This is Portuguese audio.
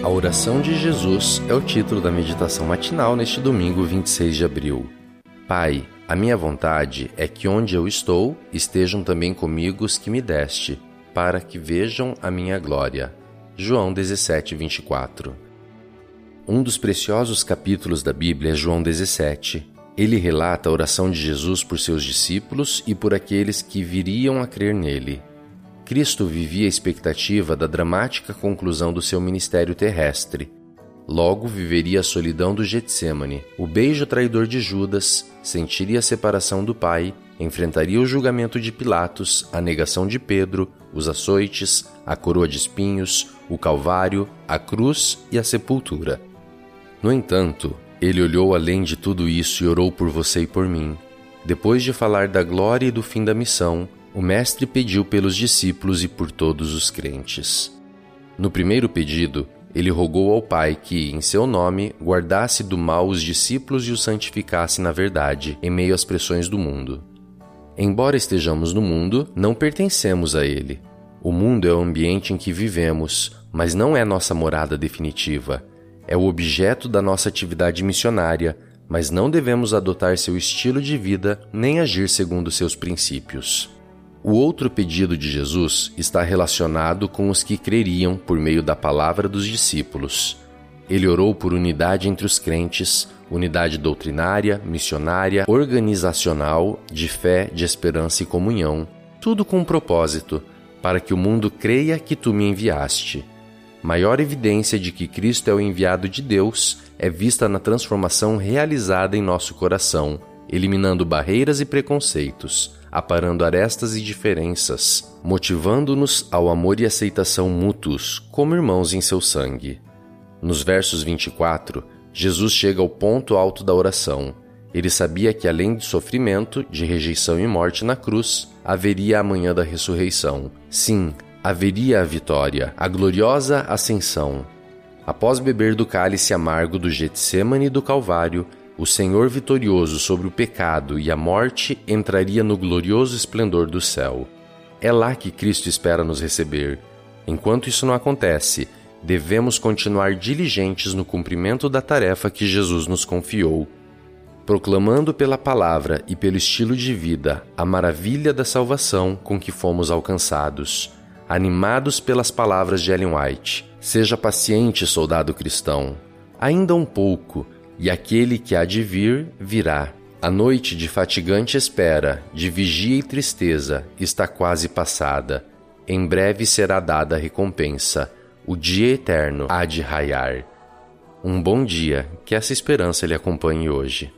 A oração de Jesus é o título da meditação matinal neste domingo 26 de abril. Pai, a minha vontade é que onde eu estou estejam também comigo os que me deste, para que vejam a minha glória. João 17, 24. Um dos preciosos capítulos da Bíblia é João 17. Ele relata a oração de Jesus por seus discípulos e por aqueles que viriam a crer nele. Cristo vivia a expectativa da dramática conclusão do seu ministério terrestre. Logo viveria a solidão do Getsemane, o beijo traidor de Judas, sentiria a separação do Pai, enfrentaria o julgamento de Pilatos, a negação de Pedro, os açoites, a coroa de espinhos, o Calvário, a cruz e a sepultura. No entanto, ele olhou além de tudo isso e orou por você e por mim. Depois de falar da glória e do fim da missão, o Mestre pediu pelos discípulos e por todos os crentes. No primeiro pedido, ele rogou ao Pai que, em seu nome, guardasse do mal os discípulos e os santificasse na verdade, em meio às pressões do mundo. Embora estejamos no mundo, não pertencemos a ele. O mundo é o ambiente em que vivemos, mas não é nossa morada definitiva. É o objeto da nossa atividade missionária, mas não devemos adotar seu estilo de vida nem agir segundo seus princípios. O outro pedido de Jesus está relacionado com os que creriam por meio da palavra dos discípulos. Ele orou por unidade entre os crentes, unidade doutrinária, missionária, organizacional, de fé, de esperança e comunhão, tudo com um propósito, para que o mundo creia que tu me enviaste. Maior evidência de que Cristo é o enviado de Deus é vista na transformação realizada em nosso coração, eliminando barreiras e preconceitos aparando arestas e diferenças, motivando-nos ao amor e aceitação mútuos, como irmãos em seu sangue. Nos versos 24, Jesus chega ao ponto alto da oração. Ele sabia que além de sofrimento, de rejeição e morte na cruz, haveria a manhã da ressurreição. Sim, haveria a vitória, a gloriosa ascensão. Após beber do cálice amargo do Getsemane e do Calvário, o Senhor vitorioso sobre o pecado e a morte entraria no glorioso esplendor do céu. É lá que Cristo espera nos receber. Enquanto isso não acontece, devemos continuar diligentes no cumprimento da tarefa que Jesus nos confiou, proclamando pela palavra e pelo estilo de vida a maravilha da salvação com que fomos alcançados. Animados pelas palavras de Ellen White: Seja paciente, soldado cristão. Ainda um pouco e aquele que há de vir, virá. A noite de fatigante espera, de vigia e tristeza, está quase passada. Em breve será dada a recompensa. O dia eterno há de raiar. Um bom dia, que essa esperança lhe acompanhe hoje.